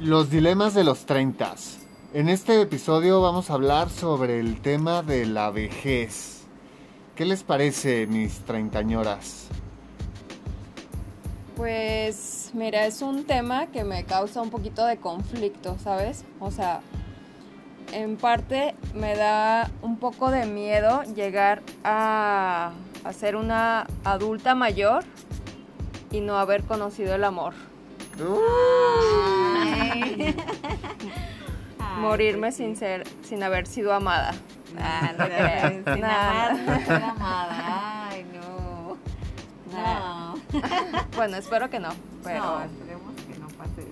Los dilemas de los 30. En este episodio vamos a hablar sobre el tema de la vejez. ¿Qué les parece, mis treintañoras? Pues mira, es un tema que me causa un poquito de conflicto, ¿sabes? O sea, en parte me da un poco de miedo llegar a, a ser una adulta mayor y no haber conocido el amor. Morirme sin ser, sin haber sido amada. Ah, no. Sin Nada. amar, no ser amada. Ay, no. No. Bueno, espero que no, pero No, esperemos que no pase eso.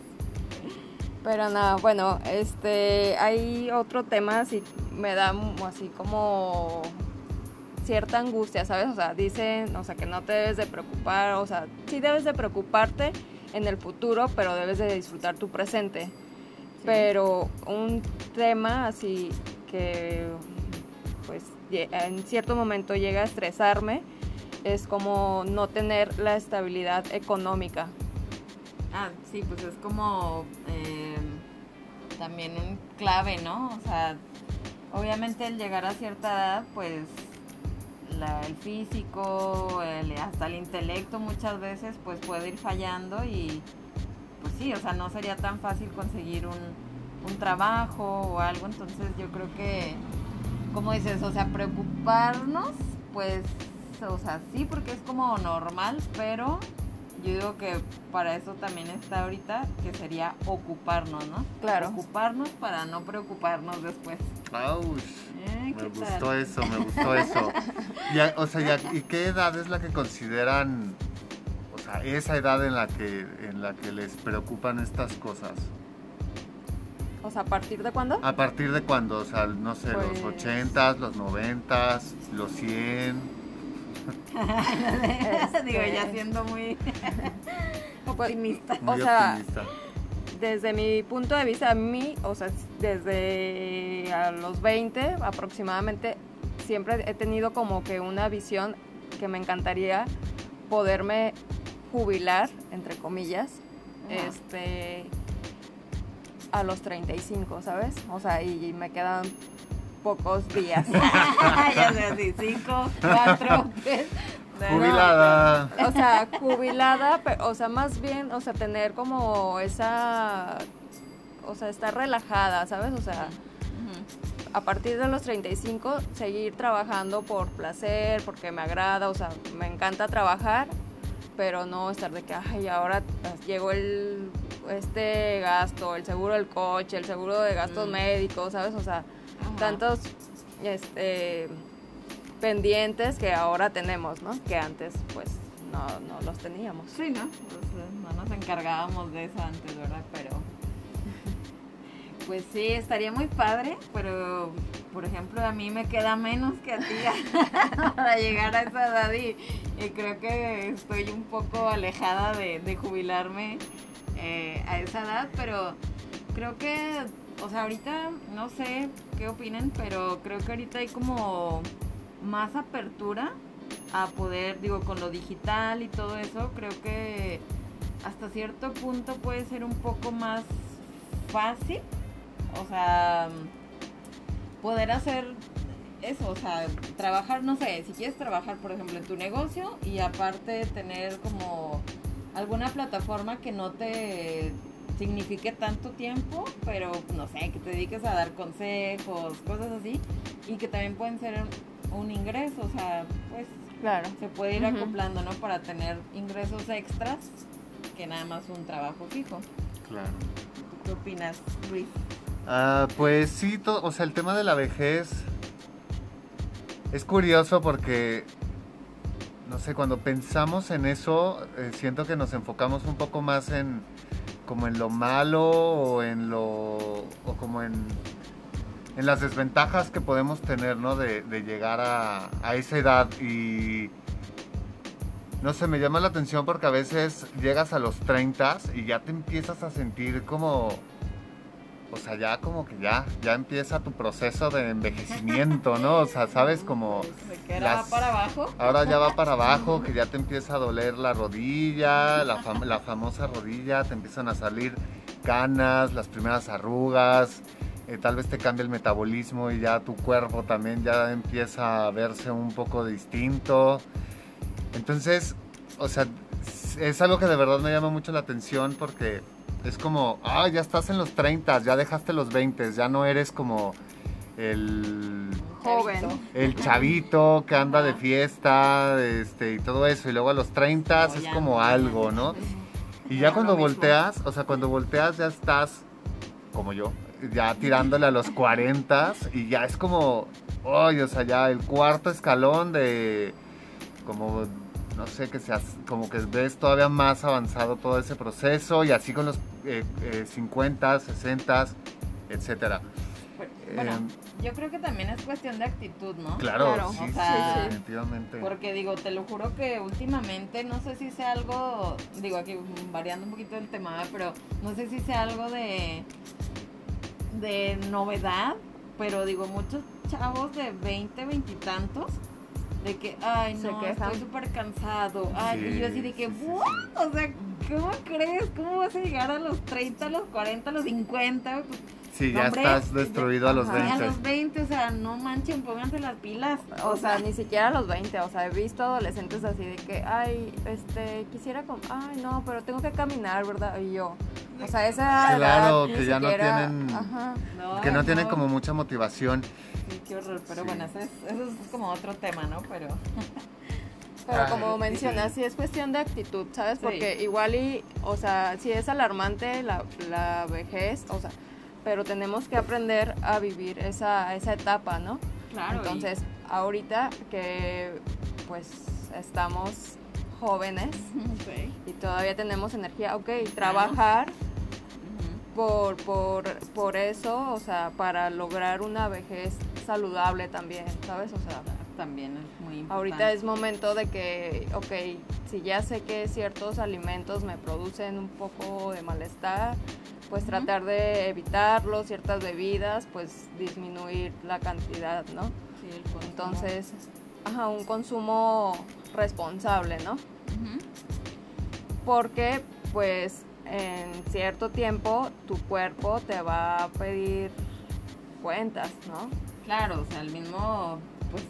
Pero nada, bueno, este, hay otro tema así, me da así como cierta angustia, ¿sabes? O sea, dicen, o sea, que no te debes de preocupar, o sea, sí debes de preocuparte en el futuro, pero debes de disfrutar tu presente. Pero un tema así que, pues, en cierto momento llega a estresarme, es como no tener la estabilidad económica. Ah, sí, pues es como eh, también un clave, ¿no? O sea, obviamente el llegar a cierta edad, pues la- el físico, el- hasta el intelecto muchas veces, pues puede ir fallando y pues sí, o sea, no sería tan fácil conseguir un, un trabajo o algo, entonces yo creo que, como dices, o sea, preocuparnos, pues, o sea, sí, porque es como normal, pero yo digo que para eso también está ahorita, que sería ocuparnos, ¿no? Claro. Ocuparnos para no preocuparnos después. Auch, Eh, me ¿qué gustó tal? eso, me gustó eso. O sea, ¿y, qué edad es la que consideran, o sea, esa edad en la que, en la que les preocupan estas cosas? O sea, ¿a partir de cuándo? ¿A partir de cuándo? O sea, no sé, Pues- los 80s, los 90s, los 100. Digo, ya Este, siendo muy Pues, optimista. Muy O sea, optimista desde mi punto de vista, a mí, o sea, desde a los 20 aproximadamente, siempre he tenido como que una visión que me encantaría poderme jubilar, entre comillas, este a los 35, ¿sabes? O sea, y, me quedan pocos días. ya sé, así, 5, 4, 3, Jubilada. O sea, jubilada, pero, o sea, más bien, o sea, tener como esa, o sea, estar relajada, ¿sabes? O sea, a partir de los 35, seguir trabajando por placer, porque me agrada, o sea, me encanta trabajar, pero no estar de que, ay, ahora llegó el, este gasto, el seguro del coche, el seguro de gastos mm. médicos, ¿sabes? O sea, tantos, este pendientes que ahora tenemos, ¿no? Que antes, pues, no, no los teníamos. Sí, ¿no? No nos encargábamos de eso antes, ¿verdad? Pero. Pues sí, estaría muy padre, pero por ejemplo a mí me queda menos que a ti para llegar a esa edad y, creo que estoy un poco alejada de, jubilarme eh, a esa edad, pero creo que, o sea, ahorita no sé qué opinen, pero creo que ahorita hay como más apertura a poder, digo, con lo digital y todo eso, creo que hasta cierto punto puede ser un poco más fácil, o sea, poder hacer eso, o sea, trabajar, no sé, si quieres trabajar, por ejemplo, en tu negocio y aparte tener como alguna plataforma que no te signifique tanto tiempo, pero no sé, que te dediques a dar consejos, cosas así, y que también pueden ser un ingreso, o sea, pues Claro. se puede ir Ujú. acoplando, ¿no? Para tener ingresos extras que nada más un trabajo fijo. Claro. ¿Tú qué opinas, Luis? Ah, pues sí, o sea, el tema de la vejez es curioso porque, no sé, cuando pensamos en eso, eh, siento que nos enfocamos un poco más en como en lo malo o en lo o como en en las desventajas que podemos tener, ¿no? De, de llegar a, a esa edad y no sé, me llama la atención porque a veces llegas a los 30 y ya te empiezas a sentir como o sea, ya como que ya, ya empieza tu proceso de envejecimiento, ¿no? O sea, sabes como ¿De qué era las- para abajo? ahora ya va para abajo, que ya te empieza a doler la rodilla, la, fam- la famosa rodilla, te empiezan a salir canas, las primeras arrugas, eh, tal vez te cambia el metabolismo y ya tu cuerpo también ya empieza a verse un poco distinto. Entonces, o sea, es algo que de verdad me llama mucho la atención porque es como, ah, ya estás en los 30, ya dejaste los 20, ya no eres como el Joven. el chavito que anda de fiesta este, y todo eso. Y luego a los 30 es como algo, ¿no? Y ya cuando volteas, o sea, cuando volteas ya estás, como yo, ya tirándole a los 40 y ya es como, oye, o sea, ya el cuarto escalón de, como, no sé, que seas, como que ves todavía más avanzado todo ese proceso y así con los eh, eh, 50, 60, etcétera. Bueno, Em, yo creo que también es cuestión de actitud, ¿no? Claro, Claro. sí, O sí, sea, definitivamente. Porque digo, te lo juro que últimamente, no sé si sea algo, digo aquí variando un poquito el tema, pero no sé si sea algo de, de novedad, pero digo, muchos chavos de 20, 20 y tantos, de que, ay, no, estoy súper cansado. Ay, y yo así de que, Sí, sí, ¿what? O sea, ¿cómo crees? ¿Cómo vas a llegar a los 30, a los 40, a los 50? Pues, Sí, ya hombre, estás ya- destruido a los ajá, a 20. los 20, o sea, no manchen, pónganse las pilas. O sea, ni siquiera a los 20, o sea, he visto adolescentes así de que, ay, este, quisiera, ay, no, pero tengo que caminar, ¿verdad? Y yo, o sea, esa Claro, edad ni que ya no tienen- Ajá. No, Que no tienen no. como mucha motivación. Sí, qué horror, pero Sí. bueno, eso es, eso es como otro tema, ¿no? Pero Pero Ay, como sí. mencionas, sí es cuestión de actitud, ¿sabes? Sí. Porque igual y, o sea, sí es alarmante la, la vejez, o sea, pero tenemos que aprender a vivir esa, esa etapa, ¿no? claro. Entonces, ahorita que pues estamos jóvenes y todavía tenemos energía, ok, trabajar por, por, por eso, o sea, para lograr una vejez saludable también, ¿sabes? O sea, También es muy importante. ahorita es momento de que, ok, si ya sé que ciertos alimentos me producen un poco de malestar, pues tratar de evitarlos, ciertas bebidas, pues disminuir la cantidad, ¿no? Sí, el consumo. Entonces, ajá, un consumo responsable, ¿no? Ujú. Porque pues en cierto tiempo tu cuerpo te va a pedir cuentas, ¿no? Claro, o sea, el mismo, pues,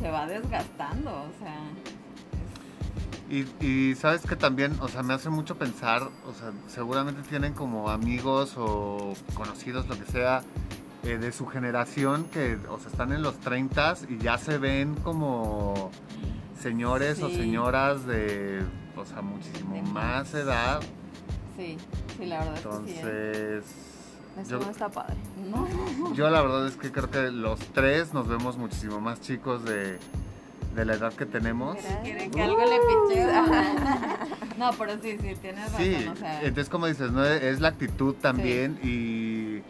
se va desgastando, o sea. Y, y sabes que también, o sea, me hace mucho pensar, o sea, seguramente tienen como amigos o conocidos, lo que sea, eh, de su generación que, o sea, están en los 30 y ya se ven como señores o señoras de, o sea, muchísimo De más edad. Sí, sí, la verdad es que sí. ¿eh? Entonces, Eso yo, no está padre. No. yo la verdad es que creo que los tres nos vemos muchísimo más chicos de, de la edad que tenemos. Quieren que algo le picheo. no, pero sí, sí, tienes razón, Sí, o sea. entonces como dices, ¿no? Es la actitud también y...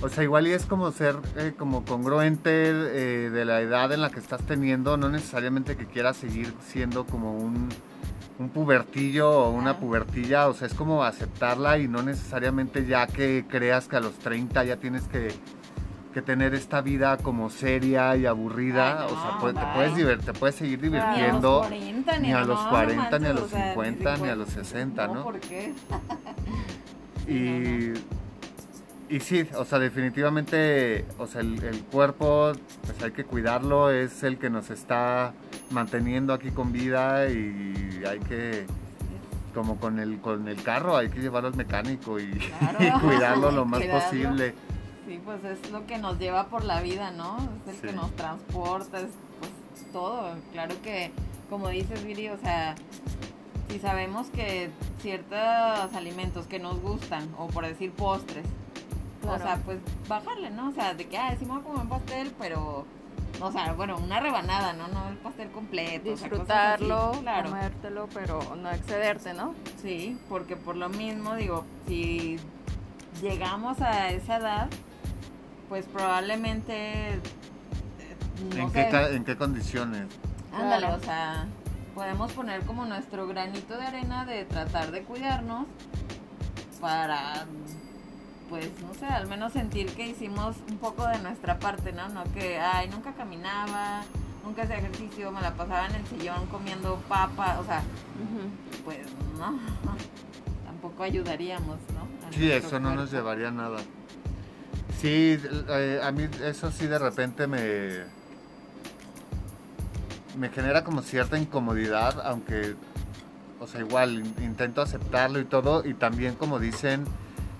O sea, igual y es como ser eh, como congruente eh, de la edad en la que estás teniendo, no necesariamente que quieras seguir siendo como un, un pubertillo o una Ah. pubertilla, o sea, es como aceptarla y no necesariamente ya que creas que a los 30 ya tienes que, que tener esta vida como seria y aburrida, Ay, o sea, no, pues, te, puedes te puedes seguir divirtiendo. Ni a los 40, ni, a los no, 40, ni a los o sea, 50, ni a 50. los 60, ¿no? ¿por qué? Y, y sí, o sea, definitivamente, o sea, el, el cuerpo, pues hay que cuidarlo, es el que nos está manteniendo aquí con vida y hay que, como con el, con el carro, hay que llevarlo al mecánico y, Claro. y cuidarlo lo más Cuidarlo. posible. Sí, pues es lo que nos lleva por la vida, ¿no? Es el que nos transporta, es pues todo. Claro que, como dices, Viri, o sea, si sabemos que ciertos alimentos que nos gustan, o por decir postres, o sea, pues bajarle, ¿no? O sea, de que, ah, sí me voy a comer un pastel, pero, o sea, bueno, una rebanada, ¿no? No el pastel completo. o sea, así. Disfrutarlo, claro. comértelo, pero no excederte, ¿no? Sí, porque por lo mismo, digo, si llegamos a esa edad, pues probablemente... eh, No ¿En, sé, qué, ¿En qué condiciones? ándale, Claro. o sea, podemos poner como nuestro granito de arena de tratar de cuidarnos para, pues, no sé, al menos sentir que hicimos un poco de nuestra parte, ¿no? No que, ay, nunca caminaba, nunca hacía ejercicio, me la pasaba en el sillón comiendo papa, o sea, pues no. tampoco ayudaríamos, ¿no? sí, eso no nos llevaría a nada. Sí, eh, a mí eso sí de repente me, me genera como cierta incomodidad, aunque, o sea, igual intento aceptarlo y todo, y también como dicen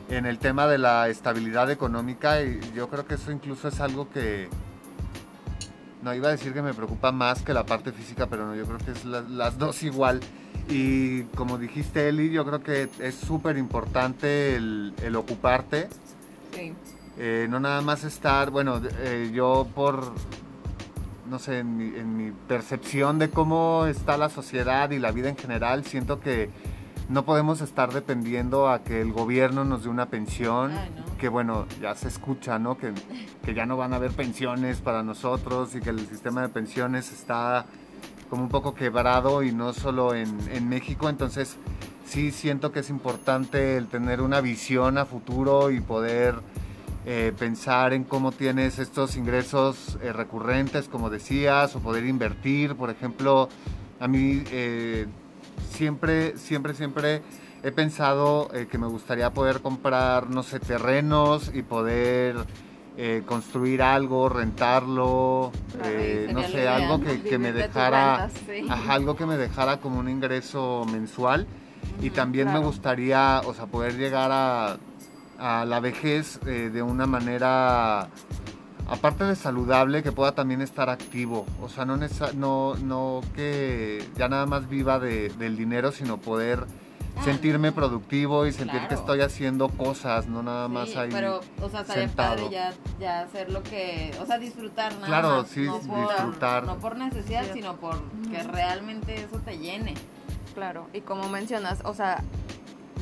en el tema de la estabilidad económica, y yo creo que eso incluso es algo que, no iba a decir que me preocupa más que la parte física, pero no, yo creo que es las dos igual. Y como dijiste, Eli, yo creo que es súper importante el, el, ocuparte. Sí. Eh, no nada más estar, bueno, eh, yo por, no sé, en mi, en mi, percepción de cómo está la sociedad y la vida en general, siento que no podemos estar dependiendo a que el gobierno nos dé una pensión, que bueno, ya se escucha, ¿no? Que, que ya no van a haber pensiones para nosotros y que el sistema de pensiones está como un poco quebrado y no solo en, en, México, entonces sí siento que es importante el tener una visión a futuro y poder eh, pensar en cómo tienes estos ingresos eh, recurrentes, como decías, o poder invertir, por ejemplo, a mí eh, siempre, siempre, siempre he pensado que me gustaría poder comprar, no sé, terrenos y poder construir algo, rentarlo, no sé, algo que, me dejara, algo que me dejara como un ingreso mensual. y también me gustaría, o sea, poder llegar a, a la vejez eh, de una manera, aparte de saludable, que pueda también estar activo. O sea, no, no, no que ya nada más viva de, del dinero, sino poder Ah, sentirme productivo y sentir que estoy haciendo cosas, no nada más ahí. Pero, o sea, estaría padre ya, ya hacer lo que, o sea, disfrutar nada Claro, más, sí, no por, disfrutar. No por necesidad, sino por que realmente eso te llene. Claro, y como mencionas, o sea,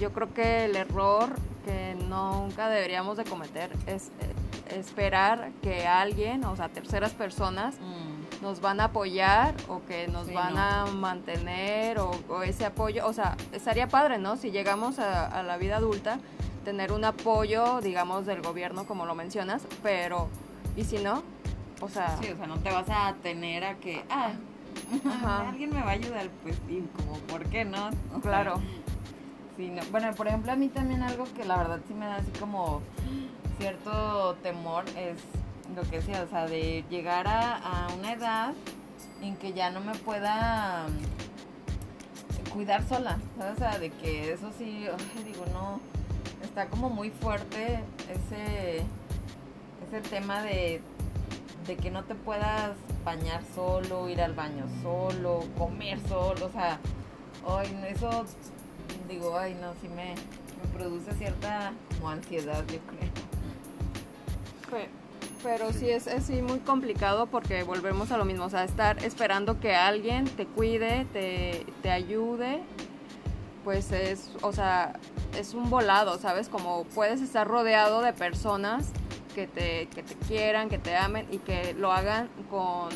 yo creo que el error que nunca deberíamos de cometer es eh, esperar que alguien, o sea, terceras personas, mm nos van a apoyar o que nos van a mantener o, ese apoyo, o sea, estaría padre, ¿no? Si llegamos a, la vida adulta, tener un apoyo, digamos, del gobierno, como lo mencionas, pero, ¿y si no? O sea... Sí, o sea, no te vas a tener a que, ah, alguien me va a ayudar, pues, y como, ¿por qué no? claro. Sí, Bueno, por ejemplo, a mí también algo que la verdad sí me da así como cierto temor es lo que sea, o sea, de llegar a, una edad en que ya no me pueda mm, cuidar sola. O sea, de que eso sí, digo, no, está como muy fuerte ese, ese tema de, de que no te puedas bañar solo, ir al baño solo, comer solo, o sea, ay, eso, digo, ay, no, sí me, me produce cierta como ansiedad, yo creo. Pero sí es así muy complicado porque volvemos a lo mismo, o sea, estar esperando que alguien te cuide, te, te ayude, pues es, o sea, es un volado, ¿sabes? Como puedes estar rodeado de personas que te, que te quieran, que te amen y que lo hagan con,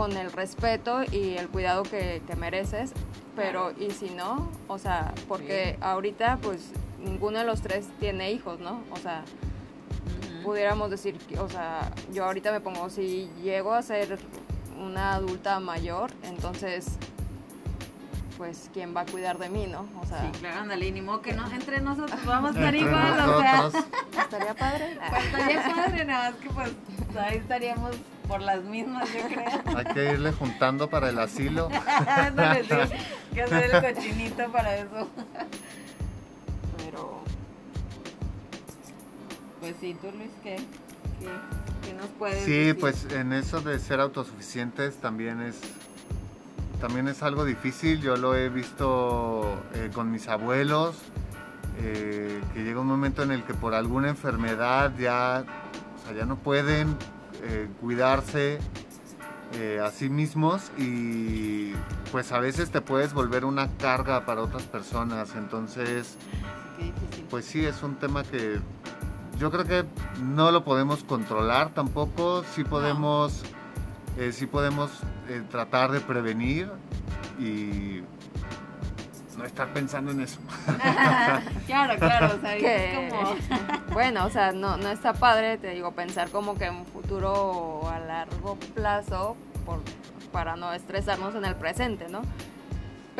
con el respeto y el cuidado que, que mereces, pero y si no, o sea, porque ahorita pues ninguno de los tres tiene hijos, ¿no? O sea, pudiéramos decir, o sea, yo ahorita me pongo, si llego a ser una adulta mayor, entonces, pues, ¿quién va a cuidar de mí, no? O sea, sí, claro, ándale, ni modo que no, entre nosotros vamos a estar igual, o sea. Estaría padre. Pues estaría padre, nada más que pues ahí estaríamos por las mismas, yo creo. Hay que irle juntando para el asilo. Ándale, sí, que hacer el cochinito para eso. Pues sí, tú Luis, ¿qué, qué, nos puedes Sí, pues en eso de ser autosuficientes también es también es algo difícil. Yo lo he visto eh, con mis abuelos, eh, que llega un momento en el que por alguna enfermedad ya, ya no pueden eh, cuidarse a sí mismos y pues a veces te puedes volver una carga para otras personas. Entonces, pues sí, es un tema que yo creo que no lo podemos controlar tampoco, sí podemos, eh, sí podemos eh, tratar de prevenir y no estar pensando en eso. claro, claro, o sea, como... bueno, o sea, no, no está padre, te digo, pensar como que en un futuro a largo plazo por, para no estresarnos en el presente, ¿no?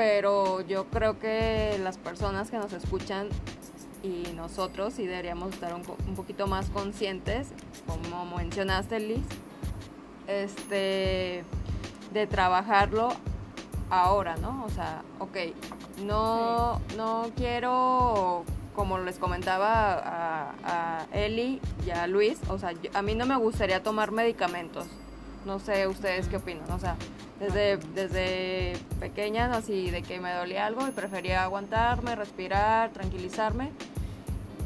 pero yo creo que las personas que nos escuchan y nosotros sí deberíamos estar un, un poquito más conscientes, como mencionaste Liz, este, de trabajarlo ahora, ¿no? O sea, ok, no, no quiero, como les comentaba a, a Eli y a Luis, o sea, a mí no me gustaría tomar medicamentos. No sé ustedes qué opinan, o sea, desde, desde pequeña, así de que me dolía algo y prefería aguantarme, respirar, tranquilizarme,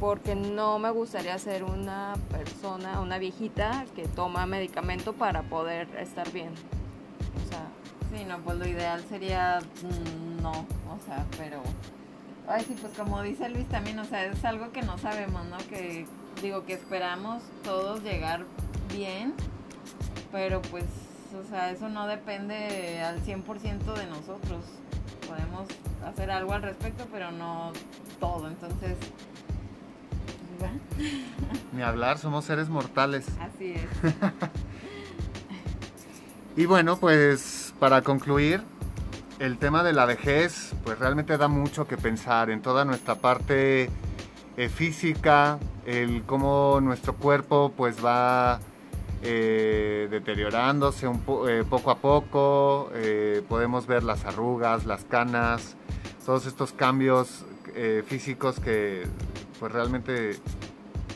porque no me gustaría ser una persona, una viejita que toma medicamento para poder estar bien. O sea, Sí, no, pues lo ideal sería mm, no, o sea, pero... Ay, sí, pues como dice Luis también, o sea, es algo que no sabemos, ¿no? Que digo que esperamos todos llegar bien, pero pues, o sea, eso no depende al 100% de nosotros. Podemos hacer algo al respecto, pero no todo, entonces... ¿va? Ni hablar, somos seres mortales. Así es. Y bueno, pues para concluir, el tema de la vejez, pues realmente da mucho que pensar en toda nuestra parte eh, física, el cómo nuestro cuerpo pues va eh, deteriorándose un po- eh, poco a poco, podemos ver las arrugas, las canas, todos estos cambios físicos que pues realmente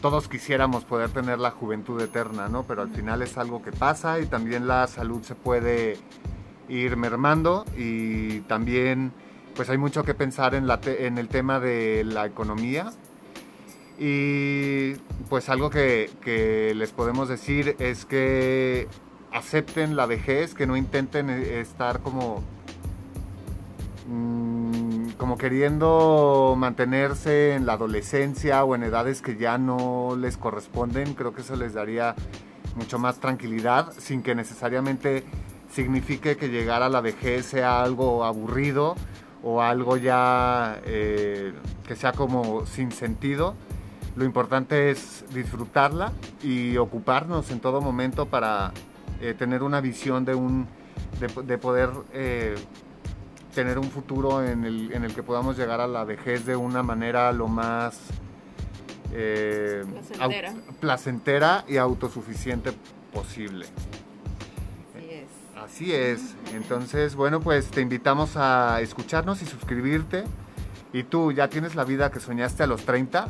todos quisiéramos poder tener la juventud eterna, ¿no? Pero al final es algo que pasa y también la salud se puede ir mermando y también pues hay mucho que pensar en, la te- en el tema de la economía. Y pues algo que, que les podemos decir es que acepten la vejez, que no intenten eh, estar como mm, como queriendo mantenerse en la adolescencia o en edades que ya no les corresponden, creo que eso les daría mucho más tranquilidad sin que necesariamente signifique que llegar a la vejez sea algo aburrido o algo ya eh, que sea como sin sentido. Lo importante es disfrutarla y ocuparnos en todo momento para eh, tener una visión de, un, de, de poder eh, tener un futuro en el, en el que podamos llegar a la vejez de una manera lo más eh, Placentera. placentera y autosuficiente posible. Así es. Entonces, bueno, pues te invitamos a escucharnos y suscribirte. ¿Y tú ya tienes la vida que soñaste a los 30?